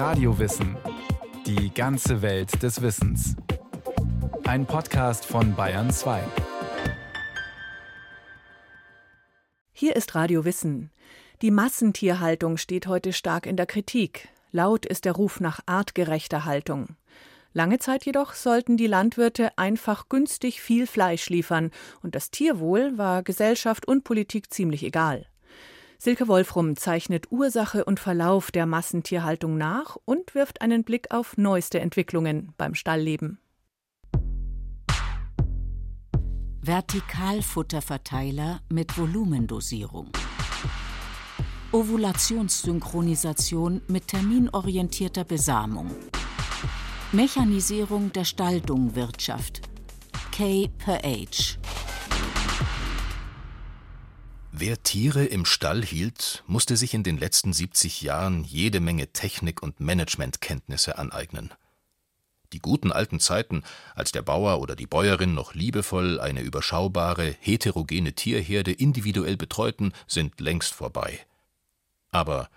Radiowissen. Die ganze Welt des Wissens. Ein Podcast von Bayern 2. Hier ist Radio Wissen. Die Massentierhaltung steht heute stark in der Kritik. Laut ist der Ruf nach artgerechter Haltung. Lange Zeit jedoch sollten die Landwirte einfach günstig viel Fleisch liefern, und das Tierwohl war Gesellschaft und Politik ziemlich egal. Silke Wolfrum zeichnet Ursache und Verlauf der Massentierhaltung nach und wirft einen Blick auf neueste Entwicklungen beim Stallleben. Vertikalfutterverteiler mit Volumendosierung. Ovulationssynchronisation mit terminorientierter Besamung. Mechanisierung der Stalldungwirtschaft. K per H. Wer Tiere im Stall hielt, musste sich in den letzten 70 Jahren jede Menge Technik und Managementkenntnisse aneignen. Die guten alten Zeiten, als der Bauer oder die Bäuerin noch liebevoll eine überschaubare, heterogene Tierherde individuell betreuten, sind längst vorbei. Aber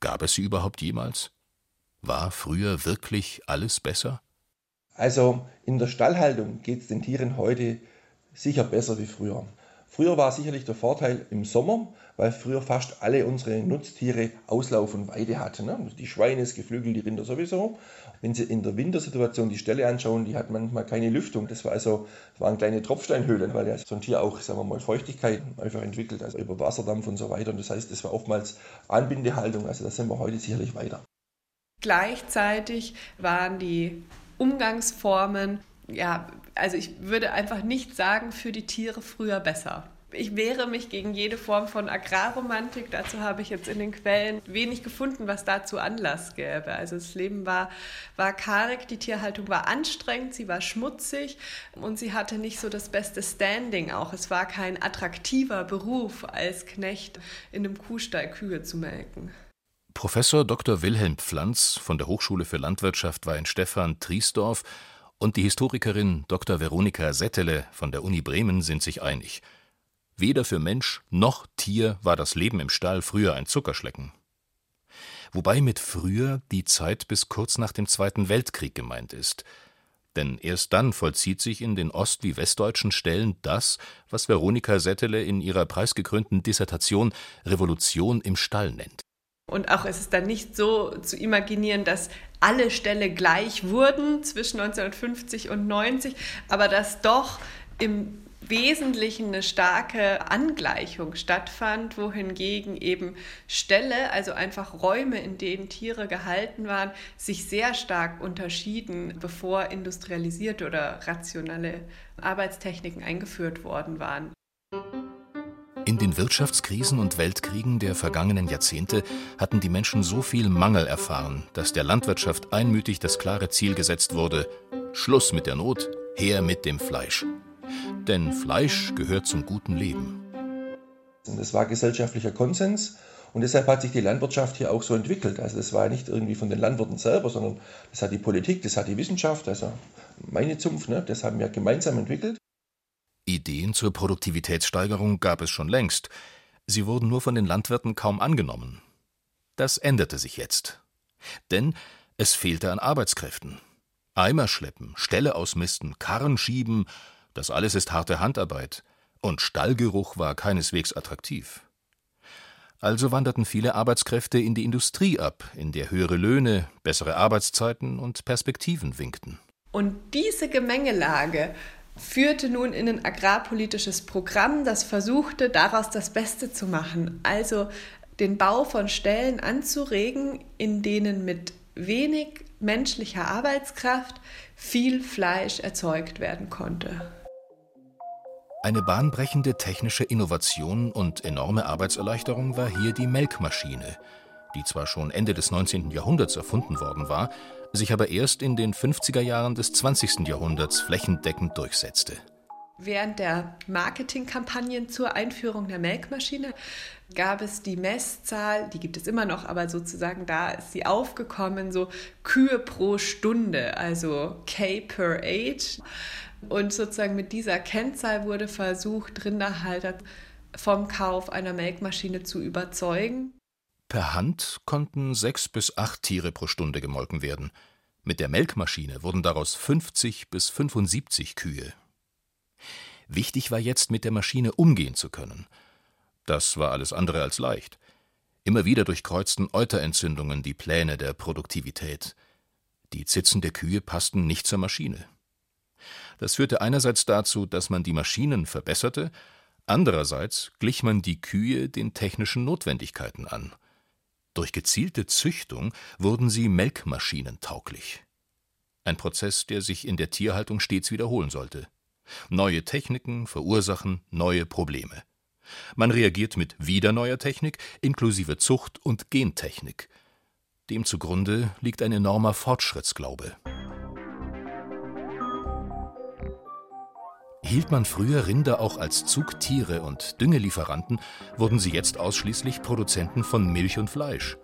gab es sie überhaupt jemals? War früher wirklich alles besser? Also in der Stallhaltung geht es den Tieren heute sicher besser wie früher. Früher war sicherlich der Vorteil im Sommer, weil früher fast alle unsere Nutztiere Auslauf und Weide hatten. Ne? Die Schweine, das Geflügel, die Rinder sowieso. Wenn Sie in der Wintersituation die Ställe anschauen, die hat manchmal keine Lüftung. Das war also das waren kleine Tropfsteinhöhlen, weil ja so ein Tier auch, sagen wir mal, Feuchtigkeit einfach entwickelt, also über Wasserdampf und so weiter. Und das heißt, das war oftmals Anbindehaltung. Also da sind wir heute sicherlich weiter. Gleichzeitig waren die Umgangsformen, ja, also ich würde einfach nicht sagen, für die Tiere früher besser. Ich wehre mich gegen jede Form von Agrarromantik. Dazu habe ich jetzt in den Quellen wenig gefunden, was dazu Anlass gäbe. Also das Leben war, war karg, die Tierhaltung war anstrengend, sie war schmutzig und sie hatte nicht so das beste Standing auch. Es war kein attraktiver Beruf als Knecht in einem Kuhstall Kühe zu melken. Professor Dr. Wilhelm Pflanz von der Hochschule für Landwirtschaft war in Stefan Triesdorf und die Historikerin Dr. Veronika Settele von der Uni Bremen sind sich einig. Weder für Mensch noch Tier war das Leben im Stall früher ein Zuckerschlecken. Wobei mit früher die Zeit bis kurz nach dem Zweiten Weltkrieg gemeint ist. Denn erst dann vollzieht sich in den ost- wie westdeutschen Stellen das, was Veronika Settele in ihrer preisgekrönten Dissertation Revolution im Stall nennt. Und auch ist es dann nicht so zu imaginieren, dass alle Ställe gleich wurden zwischen 1950 und 90, aber dass doch im Wesentlichen eine starke Angleichung stattfand, wohingegen eben Ställe, also einfach Räume, in denen Tiere gehalten waren, sich sehr stark unterschieden, bevor industrialisierte oder rationale Arbeitstechniken eingeführt worden waren. In den Wirtschaftskrisen und Weltkriegen der vergangenen Jahrzehnte hatten die Menschen so viel Mangel erfahren, dass der Landwirtschaft einmütig das klare Ziel gesetzt wurde: Schluss mit der Not, her mit dem Fleisch. Denn Fleisch gehört zum guten Leben. Das war gesellschaftlicher Konsens und deshalb hat sich die Landwirtschaft hier auch so entwickelt. Also das war nicht irgendwie von den Landwirten selber, sondern das hat die Politik, das hat die Wissenschaft, also meine Zunft, ne, das haben wir gemeinsam entwickelt. Ideen zur Produktivitätssteigerung gab es schon längst, sie wurden nur von den Landwirten kaum angenommen. Das änderte sich jetzt. Denn es fehlte an Arbeitskräften. Eimer schleppen, Ställe ausmisten, Karren schieben, das alles ist harte Handarbeit, und Stallgeruch war keineswegs attraktiv. Also wanderten viele Arbeitskräfte in die Industrie ab, in der höhere Löhne, bessere Arbeitszeiten und Perspektiven winkten. Und diese Gemengelage führte nun in ein agrarpolitisches Programm, das versuchte, daraus das Beste zu machen. Also den Bau von Stellen anzuregen, in denen mit wenig menschlicher Arbeitskraft viel Fleisch erzeugt werden konnte. Eine bahnbrechende technische Innovation und enorme Arbeitserleichterung war hier die Melkmaschine, die zwar schon Ende des 19. Jahrhunderts erfunden worden war, sich aber erst in den 50er Jahren des 20. Jahrhunderts flächendeckend durchsetzte. Während der Marketingkampagnen zur Einführung der Melkmaschine gab es die Messzahl, die gibt es immer noch, aber sozusagen da ist sie aufgekommen, so Kühe pro Stunde, also K per Age. Und sozusagen mit dieser Kennzahl wurde versucht, Rinderhalter vom Kauf einer Melkmaschine zu überzeugen. Per Hand konnten sechs bis acht Tiere pro Stunde gemolken werden. Mit der Melkmaschine wurden daraus 50 bis 75 Kühe. Wichtig war jetzt, mit der Maschine umgehen zu können. Das war alles andere als leicht. Immer wieder durchkreuzten Euterentzündungen die Pläne der Produktivität. Die Zitzen der Kühe passten nicht zur Maschine. Das führte einerseits dazu, dass man die Maschinen verbesserte, andererseits glich man die Kühe den technischen Notwendigkeiten an. Durch gezielte Züchtung wurden sie melkmaschinentauglich. Ein Prozess, der sich in der Tierhaltung stets wiederholen sollte. Neue Techniken verursachen neue Probleme. Man reagiert mit wieder neuer Technik inklusive Zucht und Gentechnik. Dem zugrunde liegt ein enormer Fortschrittsglaube. Hielt man früher Rinder auch als Zugtiere und Düngelieferanten, wurden sie jetzt ausschließlich Produzenten von Milch und Fleisch.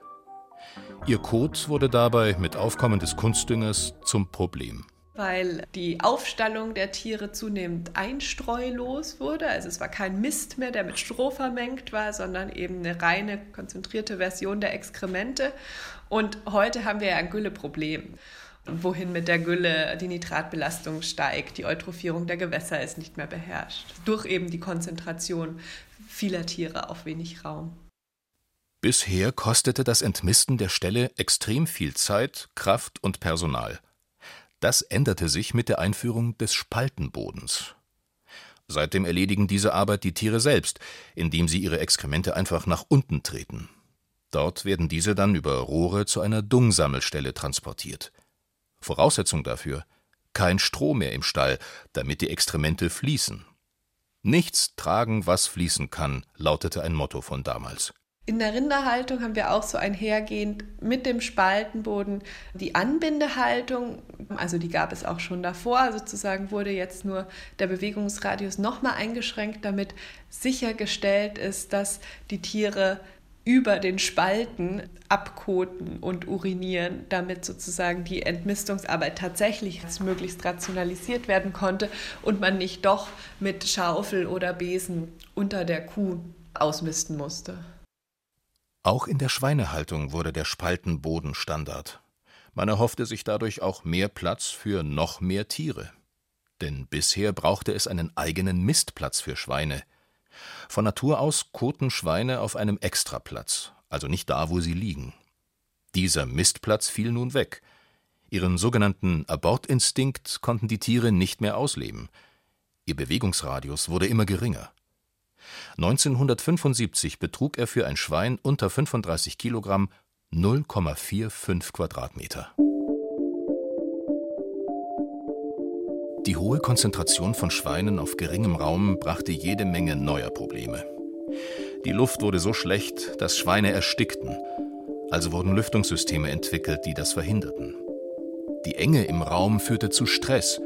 Ihr Kot wurde dabei mit Aufkommen des Kunstdüngers zum Problem weil die Aufstallung der Tiere zunehmend einstreulos wurde. Also es war kein Mist mehr, der mit Stroh vermengt war, sondern eben eine reine konzentrierte Version der Exkremente. Und heute haben wir ja ein Gülleproblem. Wohin mit der Gülle die Nitratbelastung steigt, die Eutrophierung der Gewässer ist nicht mehr beherrscht. Durch eben die Konzentration vieler Tiere auf wenig Raum. Bisher kostete das Entmisten der Ställe extrem viel Zeit, Kraft und Personal. Das änderte sich mit der Einführung des Spaltenbodens. Seitdem erledigen diese Arbeit die Tiere selbst, indem sie ihre Exkremente einfach nach unten treten. Dort werden diese dann über Rohre zu einer Dungsammelstelle transportiert. Voraussetzung dafür kein Stroh mehr im Stall, damit die Exkremente fließen. Nichts tragen, was fließen kann, lautete ein Motto von damals. In der Rinderhaltung haben wir auch so einhergehend mit dem Spaltenboden die Anbindehaltung, also die gab es auch schon davor, sozusagen wurde jetzt nur der Bewegungsradius nochmal eingeschränkt, damit sichergestellt ist, dass die Tiere über den Spalten abkoten und urinieren, damit sozusagen die Entmistungsarbeit tatsächlich möglichst rationalisiert werden konnte und man nicht doch mit Schaufel oder Besen unter der Kuh ausmisten musste. Auch in der Schweinehaltung wurde der Spaltenboden Standard. Man erhoffte sich dadurch auch mehr Platz für noch mehr Tiere. Denn bisher brauchte es einen eigenen Mistplatz für Schweine. Von Natur aus koten Schweine auf einem Extraplatz, also nicht da, wo sie liegen. Dieser Mistplatz fiel nun weg. Ihren sogenannten Abortinstinkt konnten die Tiere nicht mehr ausleben. Ihr Bewegungsradius wurde immer geringer. 1975 betrug er für ein Schwein unter 35 Kilogramm 0,45 Quadratmeter. Die hohe Konzentration von Schweinen auf geringem Raum brachte jede Menge neuer Probleme. Die Luft wurde so schlecht, dass Schweine erstickten, also wurden Lüftungssysteme entwickelt, die das verhinderten. Die Enge im Raum führte zu Stress.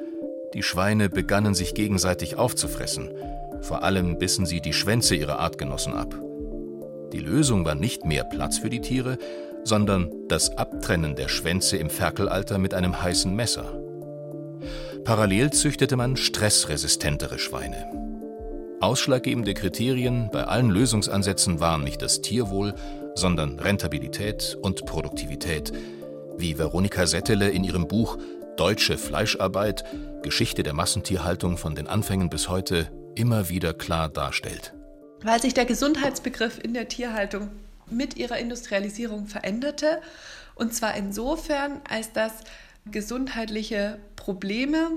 Die Schweine begannen sich gegenseitig aufzufressen vor allem bissen sie die Schwänze ihrer Artgenossen ab. Die Lösung war nicht mehr Platz für die Tiere, sondern das Abtrennen der Schwänze im Ferkelalter mit einem heißen Messer. Parallel züchtete man stressresistentere Schweine. Ausschlaggebende Kriterien bei allen Lösungsansätzen waren nicht das Tierwohl, sondern Rentabilität und Produktivität, wie Veronika Settele in ihrem Buch Deutsche Fleischarbeit Geschichte der Massentierhaltung von den Anfängen bis heute immer wieder klar darstellt. Weil sich der Gesundheitsbegriff in der Tierhaltung mit ihrer Industrialisierung veränderte. Und zwar insofern, als dass gesundheitliche Probleme,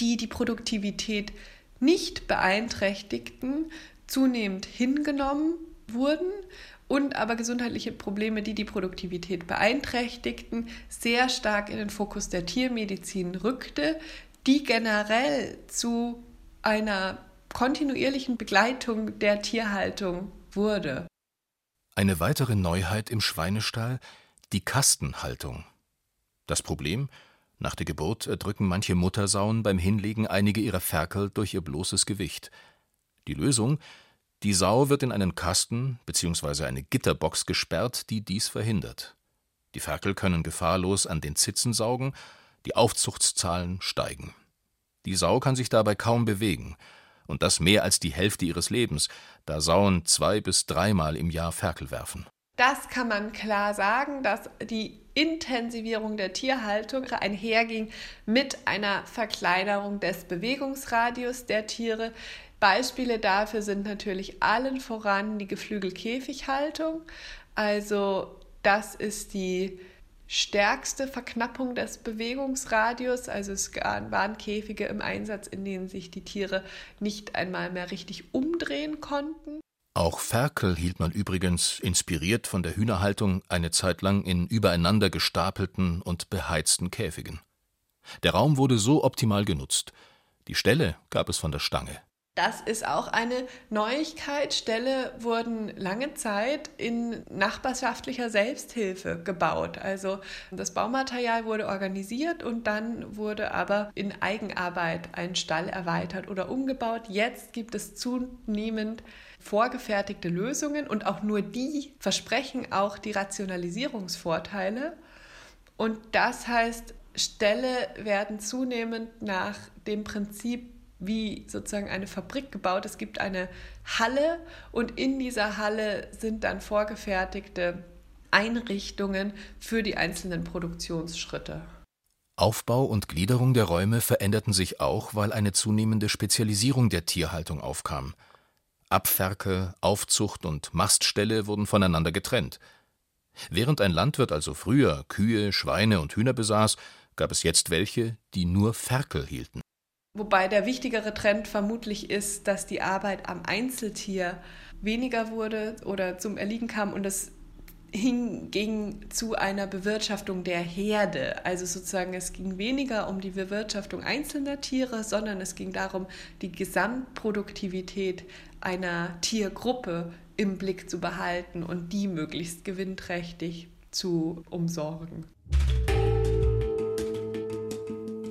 die die Produktivität nicht beeinträchtigten, zunehmend hingenommen wurden und aber gesundheitliche Probleme, die die Produktivität beeinträchtigten, sehr stark in den Fokus der Tiermedizin rückte, die generell zu einer kontinuierlichen Begleitung der Tierhaltung wurde. Eine weitere Neuheit im Schweinestall die Kastenhaltung. Das Problem nach der Geburt erdrücken manche Muttersauen beim Hinlegen einige ihrer Ferkel durch ihr bloßes Gewicht. Die Lösung die Sau wird in einen Kasten bzw. eine Gitterbox gesperrt, die dies verhindert. Die Ferkel können gefahrlos an den Zitzen saugen, die Aufzuchtszahlen steigen. Die Sau kann sich dabei kaum bewegen, und das mehr als die Hälfte ihres Lebens, da Sauen zwei bis dreimal im Jahr Ferkel werfen. Das kann man klar sagen, dass die Intensivierung der Tierhaltung einherging mit einer Verkleinerung des Bewegungsradius der Tiere. Beispiele dafür sind natürlich allen voran die Geflügelkäfighaltung. Also das ist die stärkste Verknappung des Bewegungsradius. Also es waren Käfige im Einsatz, in denen sich die Tiere nicht einmal mehr richtig umdrehen konnten. Auch Ferkel hielt man übrigens, inspiriert von der Hühnerhaltung, eine Zeit lang in übereinander gestapelten und beheizten Käfigen. Der Raum wurde so optimal genutzt. Die Ställe gab es von der Stange. Das ist auch eine Neuigkeit. Ställe wurden lange Zeit in nachbarschaftlicher Selbsthilfe gebaut. Also das Baumaterial wurde organisiert und dann wurde aber in Eigenarbeit ein Stall erweitert oder umgebaut. Jetzt gibt es zunehmend vorgefertigte Lösungen und auch nur die versprechen auch die Rationalisierungsvorteile. Und das heißt, Ställe werden zunehmend nach dem Prinzip wie sozusagen eine Fabrik gebaut. Es gibt eine Halle und in dieser Halle sind dann vorgefertigte Einrichtungen für die einzelnen Produktionsschritte. Aufbau und Gliederung der Räume veränderten sich auch, weil eine zunehmende Spezialisierung der Tierhaltung aufkam. Abferke, Aufzucht und Mastställe wurden voneinander getrennt. Während ein Landwirt also früher Kühe, Schweine und Hühner besaß, gab es jetzt welche, die nur Ferkel hielten. Wobei der wichtigere Trend vermutlich ist, dass die Arbeit am Einzeltier weniger wurde oder zum Erliegen kam und es hinging zu einer Bewirtschaftung der Herde. Also sozusagen, es ging weniger um die Bewirtschaftung einzelner Tiere, sondern es ging darum, die Gesamtproduktivität einer Tiergruppe im Blick zu behalten und die möglichst gewinnträchtig zu umsorgen.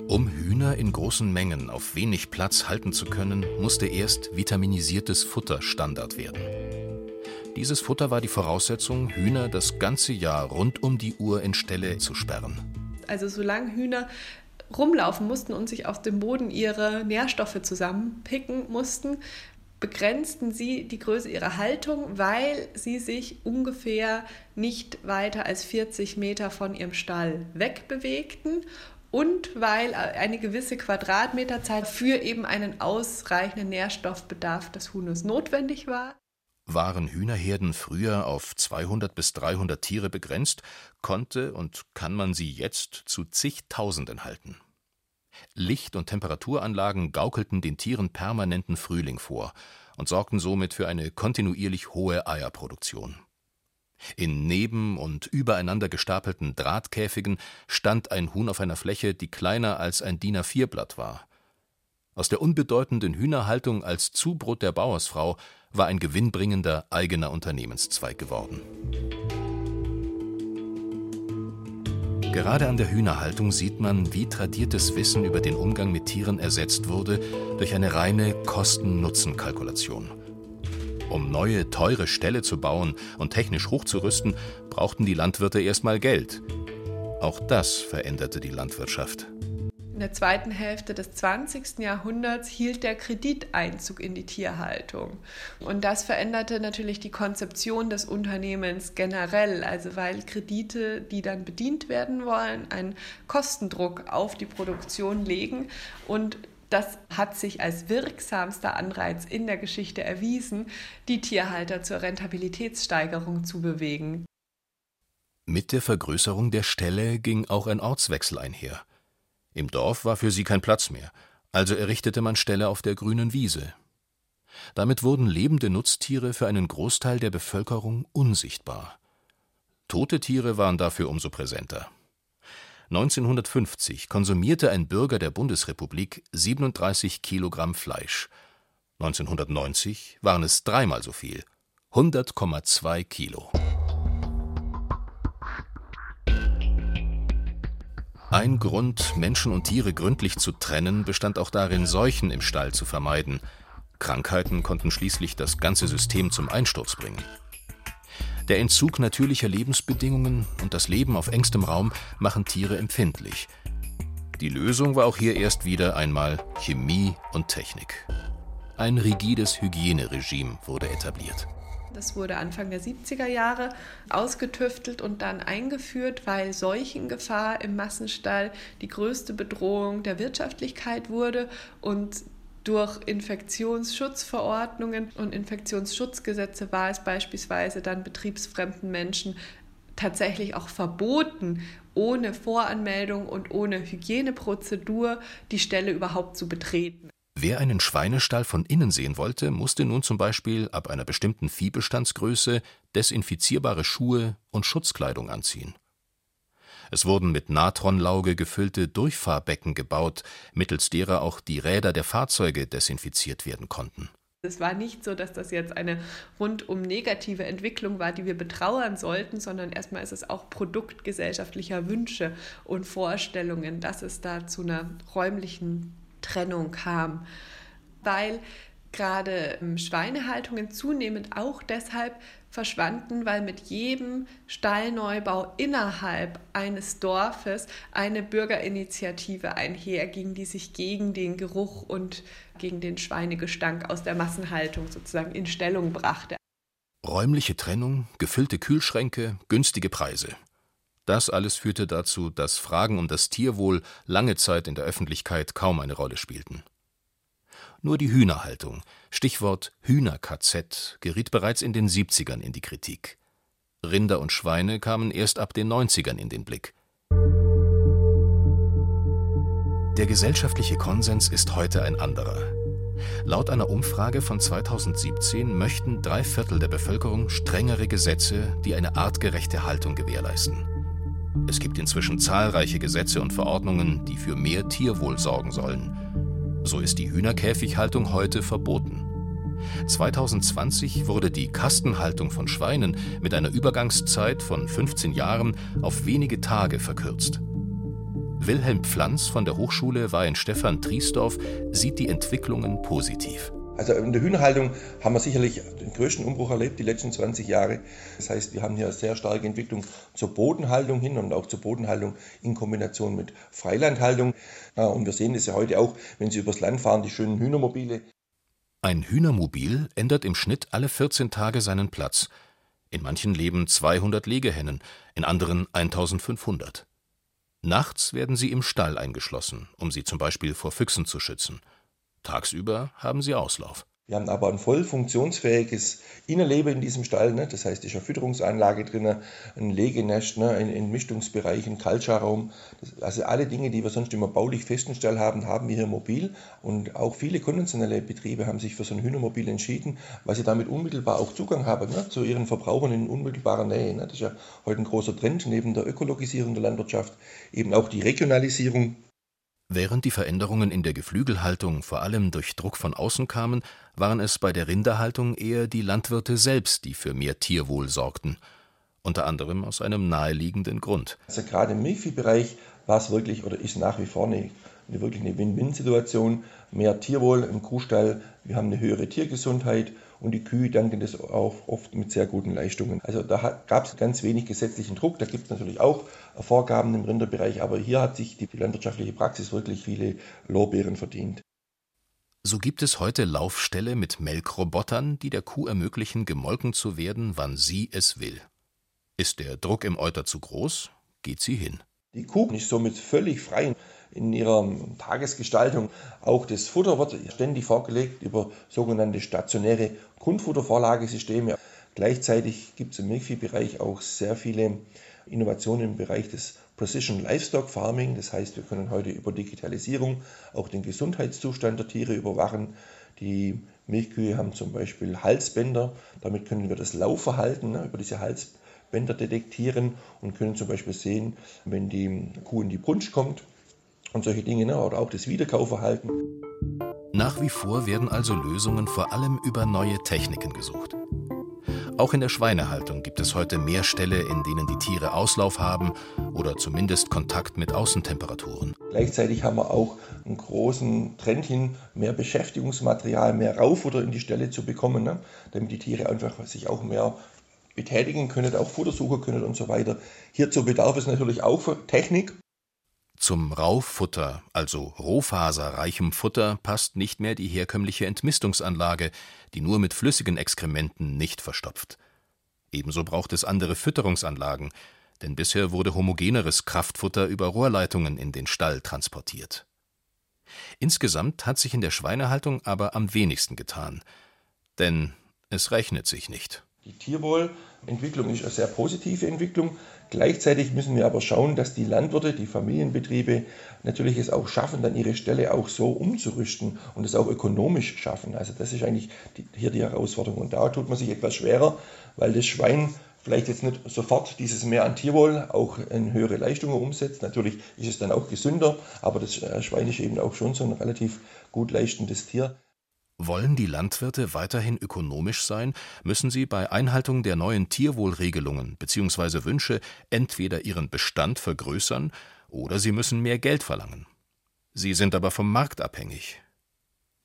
Um Hühner in großen Mengen auf wenig Platz halten zu können, musste erst vitaminisiertes Futter Standard werden. Dieses Futter war die Voraussetzung, Hühner das ganze Jahr rund um die Uhr in Ställe zu sperren. Also solange Hühner rumlaufen mussten und sich aus dem Boden ihre Nährstoffe zusammenpicken mussten, begrenzten sie die Größe ihrer Haltung, weil sie sich ungefähr nicht weiter als 40 Meter von ihrem Stall wegbewegten und weil eine gewisse Quadratmeterzahl für eben einen ausreichenden Nährstoffbedarf des Huhnes notwendig war. Waren Hühnerherden früher auf 200 bis 300 Tiere begrenzt, konnte und kann man sie jetzt zu zigtausenden halten. Licht- und Temperaturanlagen gaukelten den Tieren permanenten Frühling vor und sorgten somit für eine kontinuierlich hohe Eierproduktion. In neben und übereinander gestapelten Drahtkäfigen stand ein Huhn auf einer Fläche, die kleiner als ein DIN A4-Blatt war. Aus der unbedeutenden Hühnerhaltung als Zubrot der Bauersfrau war ein gewinnbringender eigener Unternehmenszweig geworden. Gerade an der Hühnerhaltung sieht man, wie tradiertes Wissen über den Umgang mit Tieren ersetzt wurde durch eine reine Kosten-Nutzen-Kalkulation. Um neue, teure Ställe zu bauen und technisch hochzurüsten, brauchten die Landwirte erstmal Geld. Auch das veränderte die Landwirtschaft. In der zweiten Hälfte des 20. Jahrhunderts hielt der Krediteinzug in die Tierhaltung. Und das veränderte natürlich die Konzeption des Unternehmens generell, also weil Kredite, die dann bedient werden wollen, einen Kostendruck auf die Produktion legen und das hat sich als wirksamster Anreiz in der Geschichte erwiesen, die Tierhalter zur Rentabilitätssteigerung zu bewegen. Mit der Vergrößerung der Ställe ging auch ein Ortswechsel einher. Im Dorf war für sie kein Platz mehr, also errichtete man Ställe auf der grünen Wiese. Damit wurden lebende Nutztiere für einen Großteil der Bevölkerung unsichtbar. Tote Tiere waren dafür umso präsenter. 1950 konsumierte ein Bürger der Bundesrepublik 37 Kilogramm Fleisch. 1990 waren es dreimal so viel, 100,2 Kilo. Ein Grund, Menschen und Tiere gründlich zu trennen, bestand auch darin, Seuchen im Stall zu vermeiden. Krankheiten konnten schließlich das ganze System zum Einsturz bringen. Der Entzug natürlicher Lebensbedingungen und das Leben auf engstem Raum machen Tiere empfindlich. Die Lösung war auch hier erst wieder einmal Chemie und Technik. Ein rigides Hygieneregime wurde etabliert. Das wurde Anfang der 70er Jahre ausgetüftelt und dann eingeführt, weil Seuchengefahr im Massenstall die größte Bedrohung der Wirtschaftlichkeit wurde und durch Infektionsschutzverordnungen und Infektionsschutzgesetze war es beispielsweise dann betriebsfremden Menschen tatsächlich auch verboten, ohne Voranmeldung und ohne Hygieneprozedur die Stelle überhaupt zu betreten. Wer einen Schweinestall von innen sehen wollte, musste nun zum Beispiel ab einer bestimmten Viehbestandsgröße desinfizierbare Schuhe und Schutzkleidung anziehen. Es wurden mit Natronlauge gefüllte Durchfahrbecken gebaut, mittels derer auch die Räder der Fahrzeuge desinfiziert werden konnten. Es war nicht so, dass das jetzt eine rundum negative Entwicklung war, die wir betrauern sollten, sondern erstmal ist es auch Produkt gesellschaftlicher Wünsche und Vorstellungen, dass es da zu einer räumlichen Trennung kam, weil gerade ähm, Schweinehaltungen zunehmend auch deshalb verschwanden, weil mit jedem Stallneubau innerhalb eines Dorfes eine Bürgerinitiative einherging, die sich gegen den Geruch und gegen den Schweinegestank aus der Massenhaltung sozusagen in Stellung brachte. Räumliche Trennung, gefüllte Kühlschränke, günstige Preise. Das alles führte dazu, dass Fragen um das Tierwohl lange Zeit in der Öffentlichkeit kaum eine Rolle spielten. Nur die Hühnerhaltung, Stichwort Hühner-KZ, geriet bereits in den 70ern in die Kritik. Rinder und Schweine kamen erst ab den 90ern in den Blick. Der gesellschaftliche Konsens ist heute ein anderer. Laut einer Umfrage von 2017 möchten drei Viertel der Bevölkerung strengere Gesetze, die eine artgerechte Haltung gewährleisten. Es gibt inzwischen zahlreiche Gesetze und Verordnungen, die für mehr Tierwohl sorgen sollen. So ist die Hühnerkäfighaltung heute verboten. 2020 wurde die Kastenhaltung von Schweinen mit einer Übergangszeit von 15 Jahren auf wenige Tage verkürzt. Wilhelm Pflanz von der Hochschule Weihenstephan Triesdorf sieht die Entwicklungen positiv. Also in der Hühnerhaltung haben wir sicherlich den größten Umbruch erlebt die letzten 20 Jahre. Das heißt, wir haben hier eine sehr starke Entwicklung zur Bodenhaltung hin und auch zur Bodenhaltung in Kombination mit Freilandhaltung. Und wir sehen das ja heute auch, wenn Sie übers Land fahren, die schönen Hühnermobile. Ein Hühnermobil ändert im Schnitt alle 14 Tage seinen Platz. In manchen leben 200 Legehennen, in anderen 1500. Nachts werden sie im Stall eingeschlossen, um sie zum Beispiel vor Füchsen zu schützen. Tagsüber haben sie Auslauf. Wir haben aber ein voll funktionsfähiges Innenleben in diesem Stall. Ne? Das heißt, ist eine Fütterungsanlage drin, ein Legenest, ne? ein Entmischungsbereich, ein Kaltscharraum. also alle Dinge, die wir sonst immer baulich festen Stall haben, haben wir hier mobil. Und auch viele konventionelle Betriebe haben sich für so ein Hühnermobil entschieden, weil sie damit unmittelbar auch Zugang haben ne? zu ihren Verbrauchern in unmittelbarer Nähe. Ne? Das ist ja heute ein großer Trend neben der Ökologisierung der Landwirtschaft, eben auch die Regionalisierung Während die Veränderungen in der Geflügelhaltung vor allem durch Druck von außen kamen, waren es bei der Rinderhaltung eher die Landwirte selbst, die für mehr Tierwohl sorgten, unter anderem aus einem naheliegenden Grund. Also gerade im Milchviehbereich war es wirklich oder ist nach wie vor eine, wirklich eine Win-Win-Situation. Mehr Tierwohl im Kuhstall, wir haben eine höhere Tiergesundheit und die Kühe danken das auch oft mit sehr guten Leistungen. Also da gab es ganz wenig gesetzlichen Druck. Da gibt es natürlich auch Vorgaben im Rinderbereich, aber hier hat sich die landwirtschaftliche Praxis wirklich viele Lorbeeren verdient. So gibt es heute Laufställe mit Melkrobotern, die der Kuh ermöglichen, gemolken zu werden, wann sie es will. Ist der Druck im Euter zu groß, geht sie hin. Die Kuh ist somit völlig frei in ihrer Tagesgestaltung. Auch das Futter wird ständig vorgelegt über sogenannte stationäre Grundfuttervorlagesysteme. Gleichzeitig gibt es im Milchviehbereich auch sehr viele Innovationen im Bereich des Precision Livestock Farming. Das heißt, wir können heute über Digitalisierung auch den Gesundheitszustand der Tiere überwachen. Die Milchkühe haben zum Beispiel Halsbänder. Damit können wir das Laufverhalten ne, über diese Halsbänder detektieren und können zum Beispiel sehen, wenn die Kuh in die Brunsch kommt und solche Dinge ne, oder auch das Wiederkaufverhalten. Nach wie vor werden also Lösungen vor allem über neue Techniken gesucht. Auch in der Schweinehaltung gibt es heute mehr Ställe, in denen die Tiere Auslauf haben oder zumindest Kontakt mit Außentemperaturen. Gleichzeitig haben wir auch einen großen Trend hin, mehr Beschäftigungsmaterial, mehr Raufutter in die Ställe zu bekommen, ne? damit die Tiere einfach sich auch mehr betätigen können, auch Futter suchen können und so weiter. Hierzu bedarf es natürlich auch Technik. Zum Raufutter, also rohfaserreichem Futter, passt nicht mehr die herkömmliche Entmistungsanlage, die nur mit flüssigen Exkrementen nicht verstopft. Ebenso braucht es andere Fütterungsanlagen, denn bisher wurde homogeneres Kraftfutter über Rohrleitungen in den Stall transportiert. Insgesamt hat sich in der Schweinehaltung aber am wenigsten getan, denn es rechnet sich nicht. Die Tierwohlentwicklung ist eine sehr positive Entwicklung. Gleichzeitig müssen wir aber schauen, dass die Landwirte, die Familienbetriebe natürlich es auch schaffen, dann ihre Ställe auch so umzurüsten und es auch ökonomisch schaffen. Also das ist eigentlich die, hier die Herausforderung. Und da tut man sich etwas schwerer, weil das Schwein vielleicht jetzt nicht sofort dieses Mehr an Tierwohl auch in höhere Leistungen umsetzt. Natürlich ist es dann auch gesünder, aber das äh, Schwein ist eben auch schon so ein relativ gut leistendes Tier. Wollen die Landwirte weiterhin ökonomisch sein, müssen sie bei Einhaltung der neuen Tierwohlregelungen bzw. Wünsche entweder ihren Bestand vergrößern oder sie müssen mehr Geld verlangen. Sie sind aber vom Markt abhängig.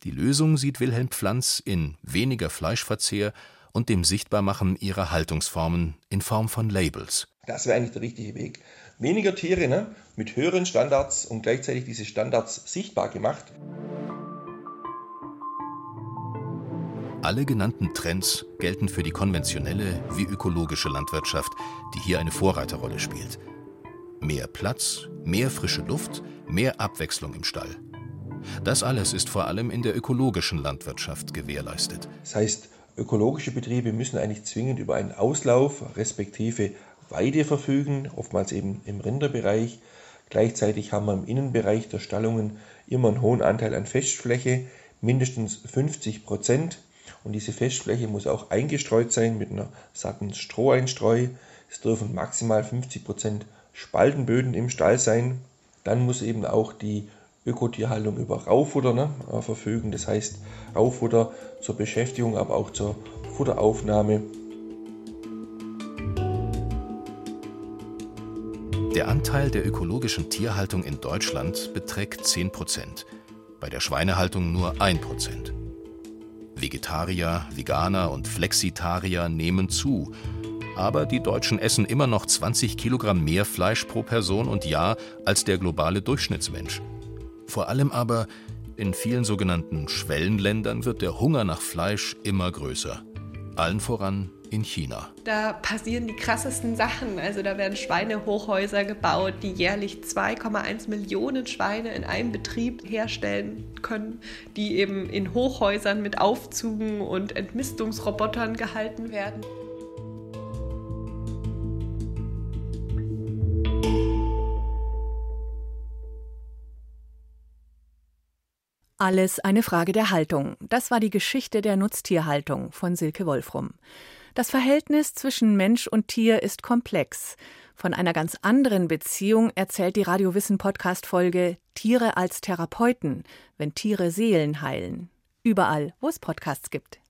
Die Lösung sieht Wilhelm Pflanz in weniger Fleischverzehr und dem Sichtbarmachen ihrer Haltungsformen in Form von Labels. Das wäre eigentlich der richtige Weg. Weniger Tiere ne, mit höheren Standards und gleichzeitig diese Standards sichtbar gemacht. Alle genannten Trends gelten für die konventionelle wie ökologische Landwirtschaft, die hier eine Vorreiterrolle spielt. Mehr Platz, mehr frische Luft, mehr Abwechslung im Stall. Das alles ist vor allem in der ökologischen Landwirtschaft gewährleistet. Das heißt, ökologische Betriebe müssen eigentlich zwingend über einen Auslauf respektive Weide verfügen, oftmals eben im Rinderbereich. Gleichzeitig haben wir im Innenbereich der Stallungen immer einen hohen Anteil an Festfläche, mindestens 50 Prozent. Und diese Festfläche muss auch eingestreut sein mit einer satten Stroheinstreu. Es dürfen maximal 50% Spaltenböden im Stall sein. Dann muss eben auch die Ökotierhaltung über Raufutter ne, äh, verfügen. Das heißt Raufutter zur Beschäftigung, aber auch zur Futteraufnahme. Der Anteil der ökologischen Tierhaltung in Deutschland beträgt 10%, bei der Schweinehaltung nur 1%. Vegetarier, Veganer und Flexitarier nehmen zu. Aber die Deutschen essen immer noch 20 Kilogramm mehr Fleisch pro Person und Jahr als der globale Durchschnittsmensch. Vor allem aber in vielen sogenannten Schwellenländern wird der Hunger nach Fleisch immer größer. Allen voran in China. Da passieren die krassesten Sachen. Also da werden Schweinehochhäuser gebaut, die jährlich 2,1 Millionen Schweine in einem Betrieb herstellen können, die eben in Hochhäusern mit Aufzügen und Entmistungsrobotern gehalten werden. Alles eine Frage der Haltung. Das war die Geschichte der Nutztierhaltung von Silke Wolfrum. Das Verhältnis zwischen Mensch und Tier ist komplex. Von einer ganz anderen Beziehung erzählt die Radiowissen Podcast Folge Tiere als Therapeuten, wenn Tiere Seelen heilen. Überall, wo es Podcasts gibt.